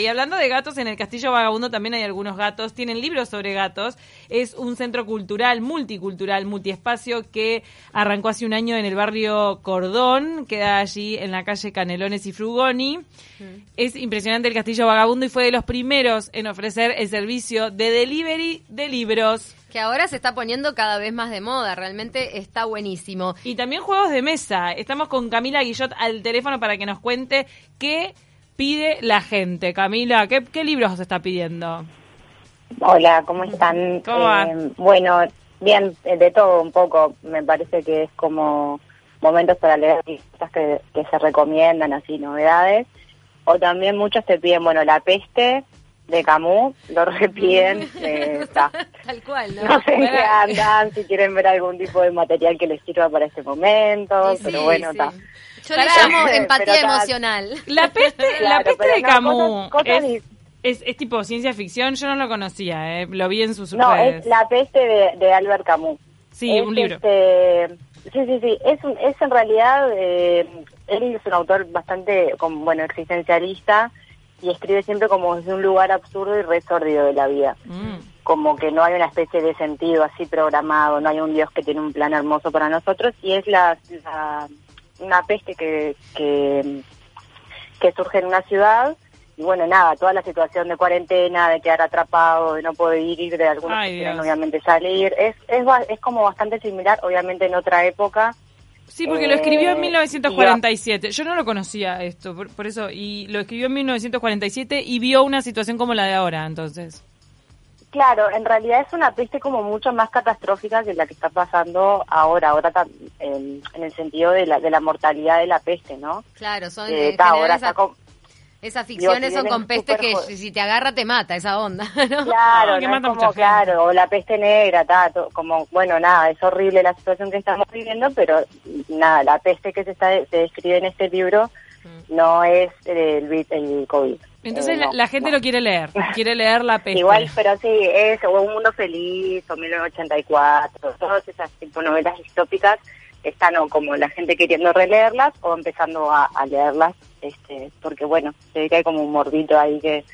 Y hablando de gatos, en el Castillo Vagabundo también hay algunos gatos, tienen libros sobre gatos. Es un centro cultural, multicultural, multiespacio que arrancó hace un año en el barrio Cordón, queda allí en la calle Canelones y Frugoni. Es impresionante el Castillo Vagabundo y fue de los primeros en ofrecer el servicio de delivery de libros. Que ahora se está poniendo cada vez más de moda, realmente está buenísimo. Y también juegos de mesa. Estamos con Camila Guillot al teléfono para que nos cuente qué pide la gente? Camila, ¿qué, qué libros se está pidiendo? Hola, ¿cómo están? ¿Cómo eh, bueno, bien, eh, de todo un poco. Me parece que es como momentos para leer cosas que, que se recomiendan, así, novedades. O también muchos te piden, bueno, La Peste de Camus, lo repiden. Eh, Tal cual, ¿no? No sé qué andan, si quieren ver algún tipo de material que les sirva para este momento, pero bueno, está. Yo le llamo empatía emocional. La peste, la peste de Camus es, es, tipo ciencia ficción, yo no lo conocía, eh, lo vi en sus No, es La peste de, de Albert Camus. Sí, un libro. Este, sí, sí, sí, es, es en realidad, eh, él es un autor bastante, como, bueno, existencialista y escribe siempre como desde un lugar absurdo y resórdido de la vida. Mm. Como que no hay una especie de sentido así programado, no hay un Dios que tiene un plan hermoso para nosotros y es la una peste que, que, surge en una ciudad y bueno, nada, toda la situación de cuarentena, de quedar atrapado, de no poder ir, de algunos que quieren obviamente salir, es, es, es como bastante similar, obviamente en otra época. Sí, porque lo escribió en 1947. Eh, Yo no lo conocía esto, por, eso, y lo escribió en 1947 y vio una situación como la de ahora, entonces. Claro, en realidad es una peste como mucho más catastrófica que la que está pasando ahora, ahora en, en el sentido de la, de la mortalidad de la peste, ¿no? Claro, son eh, ahora esa, esas ficciones son con peste que si te agarra te mata, esa onda, ¿no? Claro, como, claro, o la peste negra, ta, como, bueno, nada, es horrible la situación que estamos viviendo, pero nada, la peste que se, está, se describe en este libro mm. no es el, el COVID. Entonces eh, la, gente lo quiere leer, quiere leer La Peste. Igual, pero sí, es o Un Mundo Feliz, o 1984, todas esas tipo novelas distópicas están o como la gente queriendo releerlas o empezando a, leerlas, este porque bueno, se ve que hay como un morbito ahí que,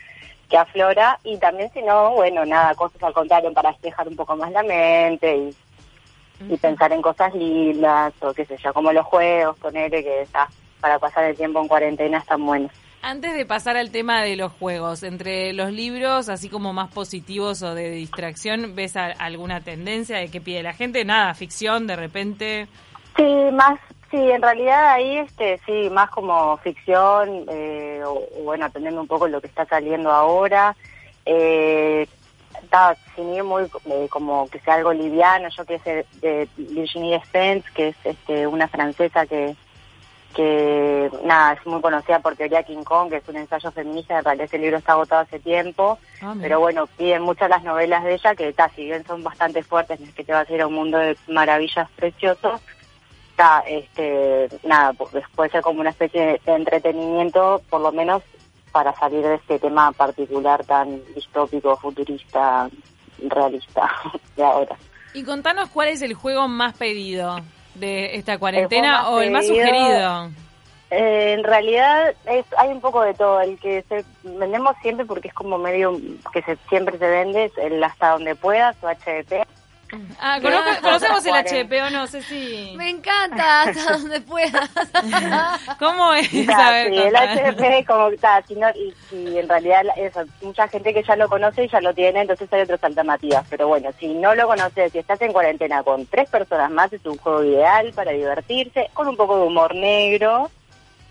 que aflora y también si no, bueno, nada, cosas al contrario para despejar un poco más la mente y, y pensar en cosas lindas o qué sé yo, como los juegos, ponerle que está para pasar el tiempo en cuarentena están buenos. Antes de pasar al tema de los juegos, entre los libros, así como más positivos o de distracción, ¿ves alguna tendencia de que pide la gente? Nada, ficción de repente. Sí, más, sí, en realidad ahí, este, sí, más como ficción, eh, o, bueno, atendiendo un poco lo que está saliendo ahora. Eh, está sin ir muy eh, como que sea algo liviano, yo que sé de Virginie Spence, que es este, una francesa que que nada, es muy conocida por Teoría King Kong, que es un ensayo feminista, en realidad ese libro está agotado hace tiempo, ah, pero bueno, piden muchas las novelas de ella, que está, si bien son bastante fuertes, es que te vas a ir a un mundo de maravillas preciosos, está, este, nada, puede ser como una especie de entretenimiento, por lo menos para salir de este tema particular tan distópico, futurista, realista de ahora. Y contanos cuál es el juego más pedido de esta cuarentena o el más sugerido? Eh, en realidad es, hay un poco de todo. El que se, vendemos siempre porque es como medio que se, siempre se vende, es el hasta donde puedas o HDP. Ah, conocemos el HP o no sé si... Me encanta, hasta donde puedas. ¿Cómo es? sí, el HP como está, si y, en realidad eso, mucha gente que ya lo conoce y ya lo tiene, entonces hay otras alternativas. Pero bueno, si no lo conoces, si estás en cuarentena con tres personas más, es un juego ideal para divertirse, con un poco de humor negro.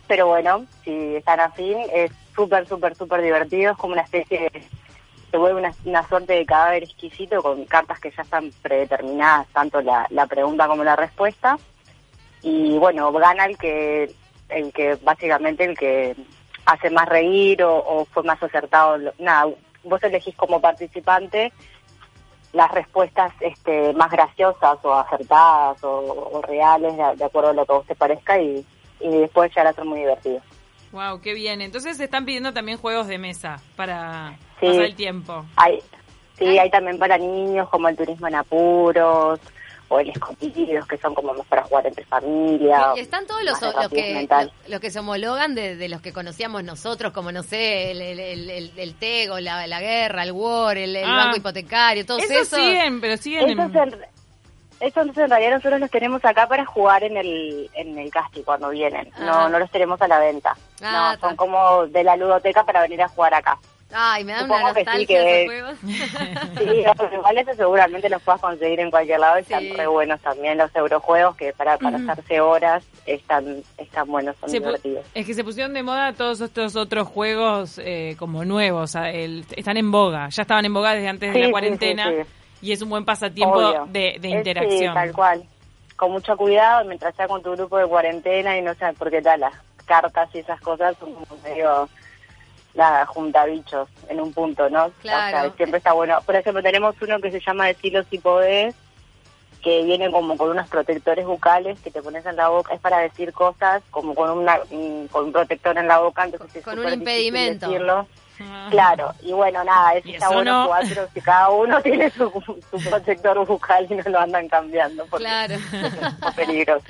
Pero bueno, si están afín, es súper, súper, súper divertido, es como una especie de se vuelve una, suerte de cadáver exquisito con cartas que ya están predeterminadas, tanto la, pregunta como la respuesta. Y bueno, gana el que, el que básicamente el que hace más reír o, fue más acertado. Nada, vos elegís como participante las respuestas este, más graciosas o acertadas o, reales de, acuerdo a lo que a vos te parezca y, después ya a ser muy divertido. Wow, qué bien. Entonces se están pidiendo también juegos de mesa para pasar el tiempo. Hay, sí, hay también para niños como el turismo en apuros o el escondidos, que son como más para jugar entre familia. Y están todos los, que, los, que se homologan de, los que conocíamos nosotros, como no sé, el, el, el, Tego, la, la, guerra, el War, el, ah. banco hipotecario, todos esos. siguen, pero siguen en... Eso entonces en realidad nosotros los tenemos acá para jugar en el, en el casting cuando vienen. No, ah. no los tenemos a la venta. Ah, no, son como de la ludoteca para venir a jugar acá. Ay, me da una nostalgia esos juegos. sí, igual eso seguramente los puedas conseguir en cualquier lado. Están re buenos también los eurojuegos que para, para hacerse horas están, están buenos, son divertidos. Es que se pusieron de moda todos estos otros juegos eh, como nuevos. están en boga. Ya estaban en boga desde antes de la cuarentena. Y es un buen pasatiempo de, de interacción. Sí, tal cual. Con mucho cuidado mientras sea con tu grupo de cuarentena y no sé por qué tal las cartas y esas cosas son como medio la junta bichos en un punto, ¿no? Claro. O sea, siempre está bueno. Por ejemplo, tenemos uno que se llama Decirlo si podés, que viene como con unos protectores bucales que te pones en la boca, es para decir cosas como con, una, con un protector en la boca, entonces con un impedimento. Decirlo. Claro, y bueno, nada, es está bueno jugar, pero si cada uno tiene su, protector bucal y no lo andan cambiando. Claro. Es peligroso.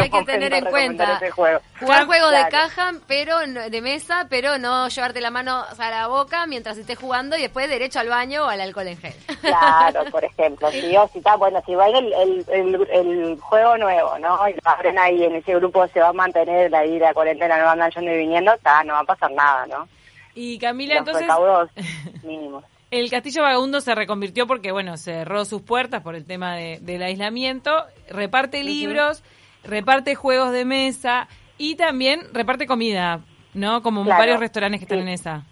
Hay que tener en cuenta. Juego. Jugar juego de caja, pero de mesa, pero no llevarte la mano a la boca mientras estés jugando y después derecho al baño o al alcohol en gel. Claro, por ejemplo. Si o si está, bueno, si va el, el, el, juego nuevo, ¿no? Y lo abren ahí en ese grupo se va a mantener la ida cuarentena, no andan yendo y viniendo, está, no va a pasar nada, ¿no? Y Camila, entonces... mínimos. El Castillo Vagabundo se reconvirtió porque, bueno, cerró sus puertas por el tema de, del aislamiento, reparte libros, reparte juegos de mesa y también reparte comida, ¿no? Como varios restaurantes que están en esa.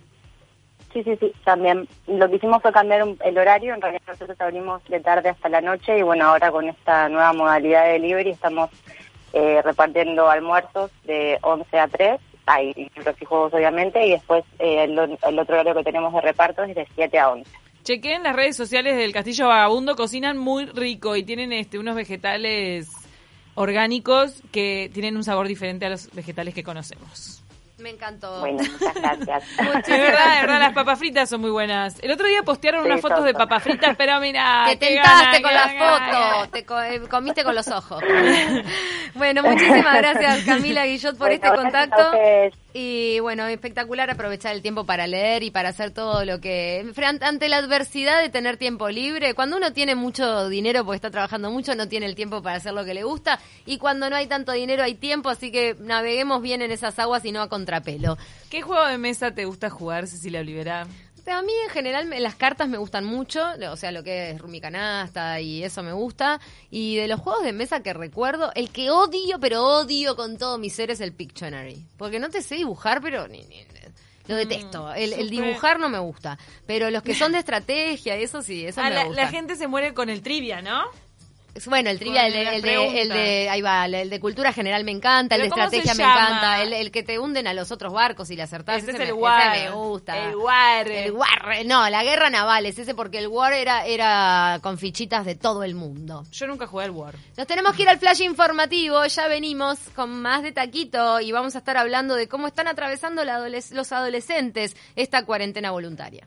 Sí, sí, sí, también. Lo que hicimos fue cambiar el horario, en realidad nosotros abrimos de tarde hasta la noche y bueno, ahora con esta nueva modalidad de delivery estamos eh, repartiendo almuerzos de 11 a 3 hay y juegos obviamente, y después eh, el, otro horario que tenemos de reparto es de 7 a 11. Chequen las redes sociales del Castillo Vagabundo, cocinan muy rico y tienen este unos vegetales orgánicos que tienen un sabor diferente a los vegetales que conocemos. Me encantó. Bueno, muchas gracias. de verdad, de verdad, las papas fritas son muy buenas. El otro día postearon unas fotos de papas fritas, pero mira. Te tentaste con las fotos, te eh, comiste con los ojos. bueno, muchísimas gracias Camila Guillot por este contacto. Y bueno, espectacular aprovechar el tiempo para leer y para hacer todo lo que... Ante la adversidad de tener tiempo libre, cuando uno tiene mucho dinero porque está trabajando mucho, no tiene el tiempo para hacer lo que le gusta. Y cuando no hay tanto dinero hay tiempo, así que naveguemos bien en esas aguas y no a contrapelo. ¿Qué juego de mesa te gusta jugar, Cecilia Olivera? A mí en general las cartas me gustan mucho, o sea, lo que es Rumi Canasta y eso me gusta. Y de los juegos de mesa que recuerdo, el que odio, pero odio con todo mi ser es el Pictionary. Porque no te sé dibujar, pero ni, lo detesto. Mm, el, dibujar no me gusta. Pero los que son de estrategia, eso sí, eso ah, me la, gusta. La gente se muere con el trivia, ¿no? Bueno, el trivia, el de, el, de, ahí va, el de cultura general me encanta, el de estrategia me encanta, el, que te hunden a los otros barcos y le acertás. Ese, es el war. me gusta. El war. El war. No, la guerra naval es ese porque el war era, era con fichitas de todo el mundo. Yo nunca jugué al war. Nos tenemos que ir al flash informativo, ya venimos con más de taquito y vamos a estar hablando de cómo están atravesando los adolescentes esta cuarentena voluntaria.